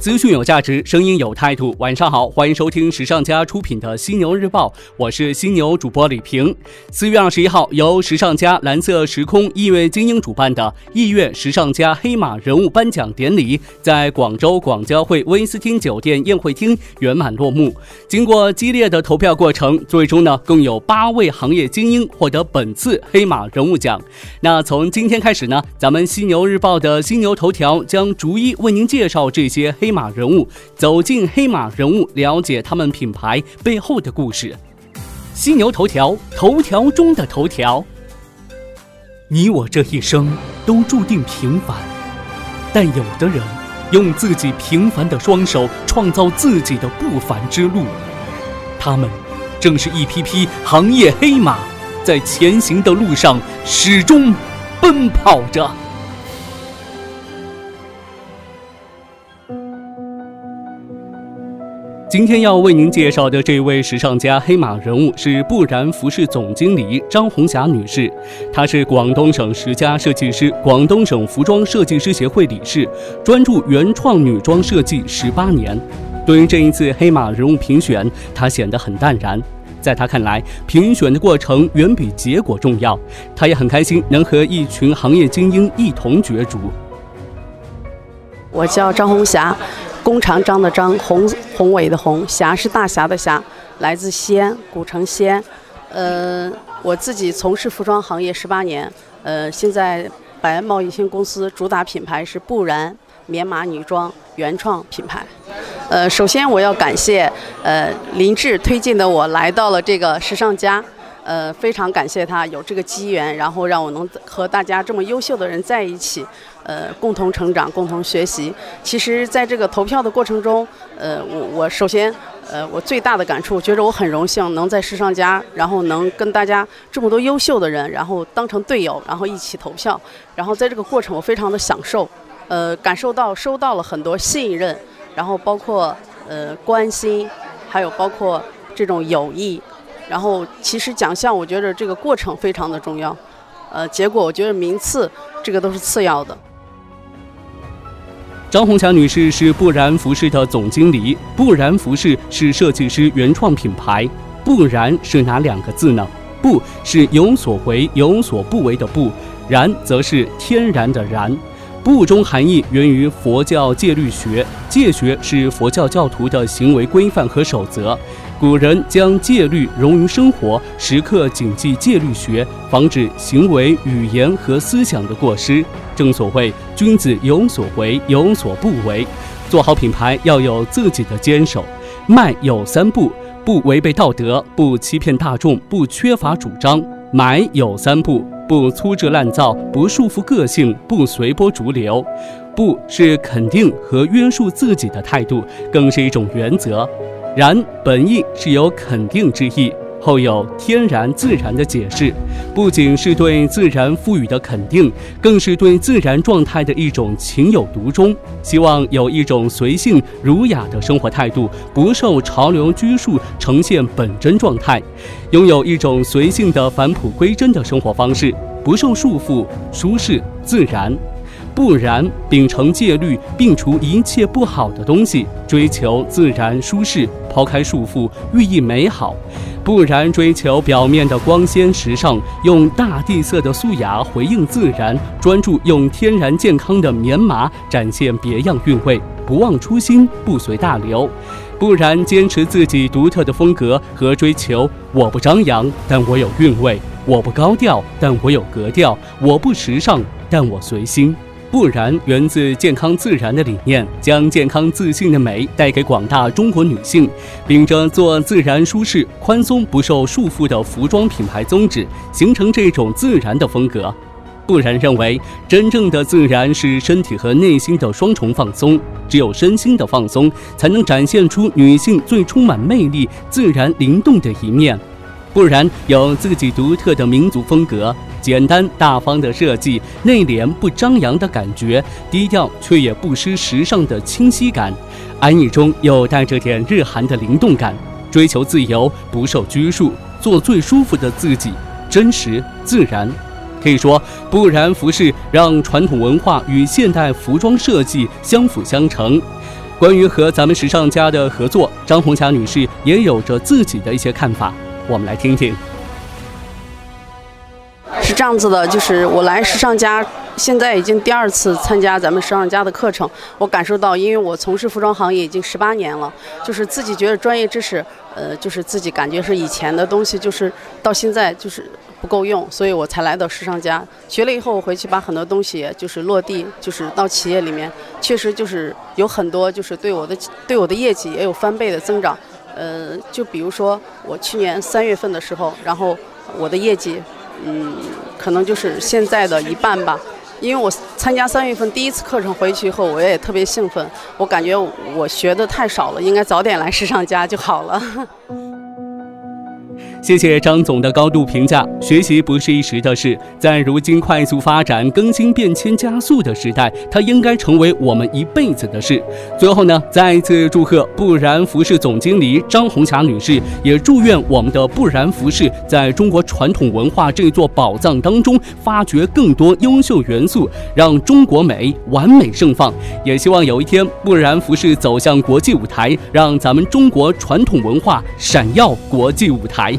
资讯有价值，声音有态度。晚上好，欢迎收听时尚家出品的《犀牛日报》，我是犀牛主播李平。四月二十一号，由时尚家蓝色时空艺乐精英主办的艺乐时尚家黑马人物颁奖典礼，在广州广交会威斯汀酒店宴会厅圆满落幕。经过激烈的投票过程，最终呢，共有八位行业精英获得本次黑马人物奖。那从今天开始呢，咱们犀牛日报的犀牛头条将逐一为您介绍这些黑。黑马人物走进黑马人物，了解他们品牌背后的故事。犀牛头条，头条中的头条。你我这一生都注定平凡，但有的人用自己平凡的双手创造自己的不凡之路。他们正是一批批行业黑马，在前行的路上始终奔跑着。今天要为您介绍的这位时尚家黑马人物是不然服饰总经理张红霞女士，她是广东省十佳设计师、广东省服装设计师协会理事，专注原创女装设计十八年。对于这一次黑马人物评选，她显得很淡然。在她看来，评选的过程远比结果重要。她也很开心能和一群行业精英一同角逐。我叫张红霞。弓长张的张，宏宏伟的宏，霞是大侠的侠，来自西安，古城西安。呃，我自己从事服装行业十八年，呃，现在百安贸易有限公司主打品牌是不然棉麻女装原创品牌。呃，首先我要感谢呃林志推荐的我来到了这个时尚家。呃，非常感谢他有这个机缘，然后让我能和大家这么优秀的人在一起，呃，共同成长，共同学习。其实，在这个投票的过程中，呃，我我首先，呃，我最大的感触，觉得我很荣幸能在时尚家，然后能跟大家这么多优秀的人，然后当成队友，然后一起投票。然后在这个过程，我非常的享受，呃，感受到收到了很多信任，然后包括呃关心，还有包括这种友谊。然后，其实奖项，我觉得这个过程非常的重要，呃，结果我觉得名次这个都是次要的。张红霞女士是不然服饰的总经理，不然服饰是设计师原创品牌。不然是哪两个字呢？不是有所为有所不为的不，然则是天然的然。不中含义源于佛教戒律学，戒学是佛教教徒的行为规范和守则。古人将戒律融于生活，时刻谨记戒律学，防止行为、语言和思想的过失。正所谓君子有所为，有所不为。做好品牌要有自己的坚守。卖有三不：不违背道德，不欺骗大众，不缺乏主张；买有三不：不粗制滥造，不束缚个性，不随波逐流。不是肯定和约束自己的态度，更是一种原则。然本意是有肯定之意，后有天然自然的解释，不仅是对自然赋予的肯定，更是对自然状态的一种情有独钟。希望有一种随性儒雅的生活态度，不受潮流拘束，呈现本真状态，拥有一种随性的返璞归真的生活方式，不受束缚，舒适自然。不然，秉承戒律，摒除一切不好的东西，追求自然舒适，抛开束缚，寓意美好；不然，追求表面的光鲜时尚，用大地色的素雅回应自然，专注用天然健康的棉麻展现别样韵味，不忘初心，不随大流；不然，坚持自己独特的风格和追求。我不张扬，但我有韵味；我不高调，但我有格调；我不时尚，但我随心。不然，源自健康自然的理念，将健康自信的美带给广大中国女性，秉着做自然、舒适、宽松、不受束缚的服装品牌宗旨，形成这种自然的风格。不然认为，真正的自然是身体和内心的双重放松，只有身心的放松，才能展现出女性最充满魅力、自然灵动的一面。不然有自己独特的民族风格，简单大方的设计，内敛不张扬的感觉，低调却也不失时尚的清晰感，安逸中又带着点日韩的灵动感，追求自由，不受拘束，做最舒服的自己，真实自然。可以说，不然服饰让传统文化与现代服装设计相辅相成。关于和咱们时尚家的合作，张红霞女士也有着自己的一些看法，我们来听听。是这样子的，就是我来时尚家，现在已经第二次参加咱们时尚家的课程。我感受到，因为我从事服装行业已经十八年了，就是自己觉得专业知识，呃，就是自己感觉是以前的东西，就是到现在就是不够用，所以我才来到时尚家。学了以后，我回去把很多东西就是落地，就是到企业里面，确实就是有很多就是对我的对我的业绩也有翻倍的增长。呃，就比如说我去年三月份的时候，然后我的业绩。嗯，可能就是现在的一半吧，因为我参加三月份第一次课程回去以后，我也特别兴奋，我感觉我学的太少了，应该早点来时尚家就好了。谢谢张总的高度评价。学习不是一时的事，在如今快速发展、更新变迁加速的时代，它应该成为我们一辈子的事。最后呢，再一次祝贺不然服饰总经理张红霞女士，也祝愿我们的不然服饰在中国传统文化这座宝藏当中发掘更多优秀元素，让中国美完美盛放。也希望有一天，不然服饰走向国际舞台，让咱们中国传统文化闪耀国际舞台。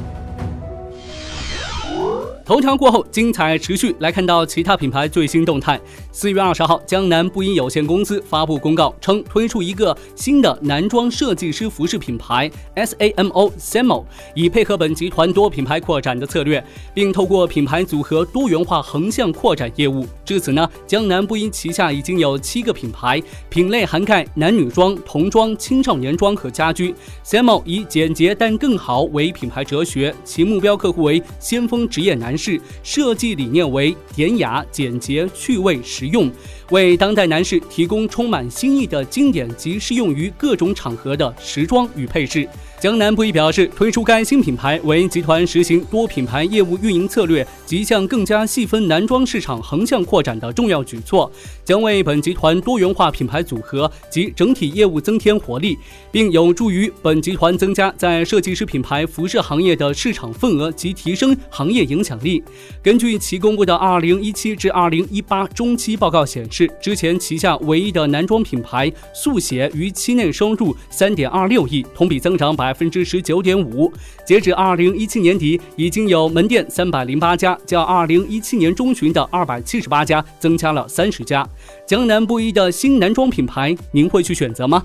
头条过后，精彩持续。来看到其他品牌最新动态。四月二十号，江南布衣有限公司发布公告称，推出一个新的男装设计师服饰品牌 SAMO SAMO，以配合本集团多品牌扩展的策略，并透过品牌组合多元化横向扩展业务。至此呢，江南布衣旗下已经有七个品牌，品类涵盖男女装、童装、青少年装和家居。SAMO 以简洁但更好为品牌哲学，其目标客户为先锋职业男是，设计理念为典雅、简洁、趣味。实用，为当代男士提供充满新意的经典及适用于各种场合的时装与配饰。江南布衣表示，推出该新品牌为集团实行多品牌业务运营策略及向更加细分男装市场横向扩展的重要举措，将为本集团多元化品牌组合及整体业务增添活力，并有助于本集团增加在设计师品牌服饰行业的市场份额及提升行业影响力。根据其公布的2017至2018中期报告显示，之前旗下唯一的男装品牌速写于期内收入三点二六亿，同比增长。百分之十九点五，截止二零一七年底，已经有门店三百零八家，较二零一七年中旬的二百七十八家增加了三十家。江南布衣的新男装品牌，您会去选择吗？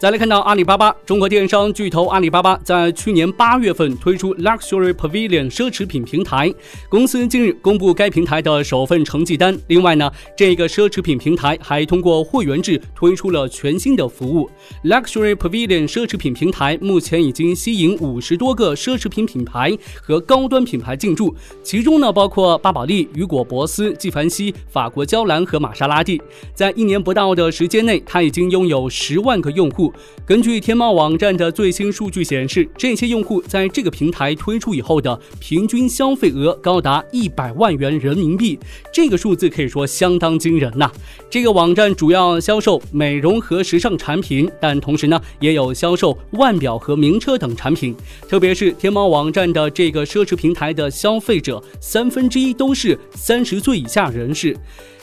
再来看到阿里巴巴，中国电商巨头阿里巴巴在去年八月份推出 Luxury Pavilion 奢侈品平台，公司近日公布该平台的首份成绩单。另外呢，这个奢侈品平台还通过会员制推出了全新的服务 Luxury Pavilion 奢侈品平台，目前已经吸引五十多个奢侈品品牌和高端品牌进驻，其中呢包括巴宝莉、雨果·博斯、纪梵希、法国娇兰和玛莎拉蒂。在一年不到的时间内，它已经拥有十万个用户。根据天猫网站的最新数据显示，这些用户在这个平台推出以后的平均消费额高达一百万元人民币，这个数字可以说相当惊人呐。这个网站主要销售美容和时尚产品，但同时呢，也有销售腕表和名车等产品。特别是天猫网站的这个奢侈平台的消费者，三分之一都是三十岁以下人士。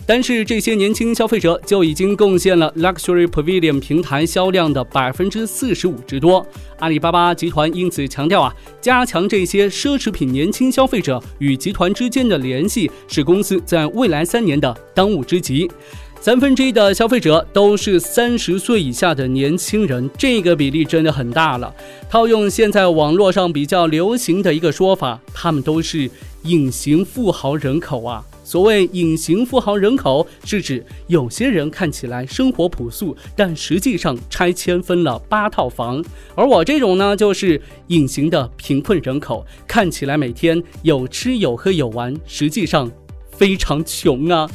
但是这些年轻消费者就已经贡献了 Luxury Pavilion 平台销量的百分之四十五之多。阿里巴巴集团因此强调啊，加强这些奢侈品年轻消费者与集团之间的联系，是公司在未来三年的当务之急。三分之一的消费者都是三十岁以下的年轻人，这个比例真的很大了。套用现在网络上比较流行的一个说法，他们都是隐形富豪人口啊。所谓隐形富豪人口，是指有些人看起来生活朴素，但实际上拆迁分了八套房；而我这种呢，就是隐形的贫困人口，看起来每天有吃有喝有玩，实际上非常穷啊。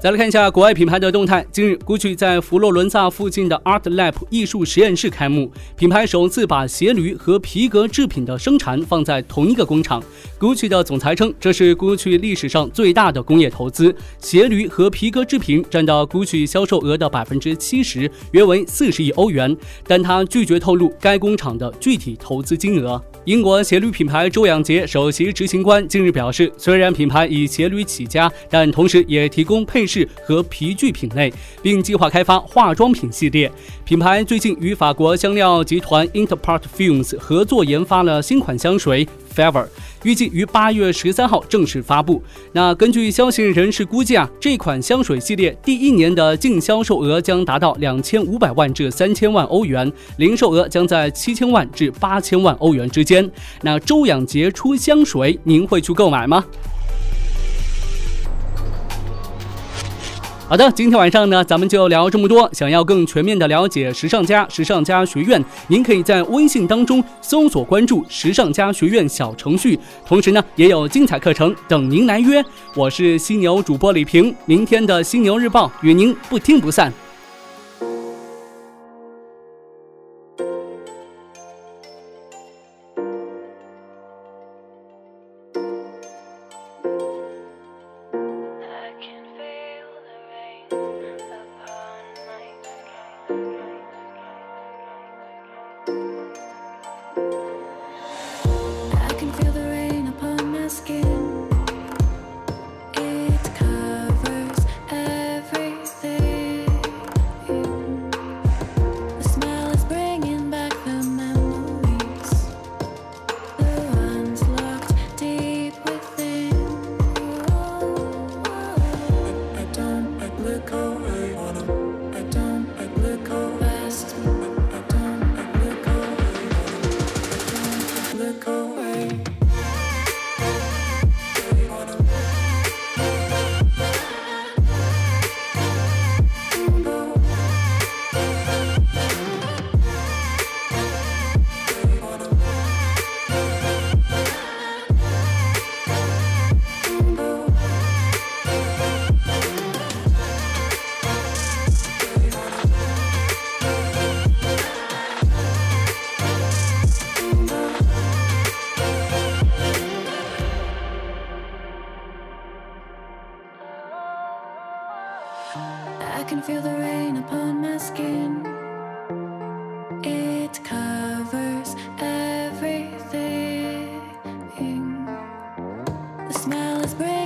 再来看一下国外品牌的动态。近日，GUCCI 在佛罗伦萨附近的 Art Lab 艺术实验室开幕，品牌首次把鞋履和皮革制品的生产放在同一个工厂。GUCCI 的总裁称，这是 GUCCI 历史上最大的工业投资。鞋履和皮革制品占到 GUCCI 销售额的百分之七十，约为四十亿欧元。但他拒绝透露该工厂的具体投资金额。英国鞋履品牌周养杰首席执行官近日表示，虽然品牌以鞋履起家，但同时也提供配饰和皮具品类，并计划开发化妆品系列。品牌最近与法国香料集团 Interparfums 合作研发了新款香水。Fever 预计于八月十三号正式发布。那根据消息人士估计啊，这款香水系列第一年的净销售额将达到两千五百万至三千万欧元，零售额将在七千万至八千万欧元之间。那周养杰出香水，您会去购买吗？好的，今天晚上呢，咱们就聊这么多。想要更全面的了解时尚家、时尚家学院，您可以在微信当中搜索关注“时尚家学院”小程序，同时呢，也有精彩课程等您来约。我是犀牛主播李平，明天的犀牛日报与您不听不散。Música The smell is bringing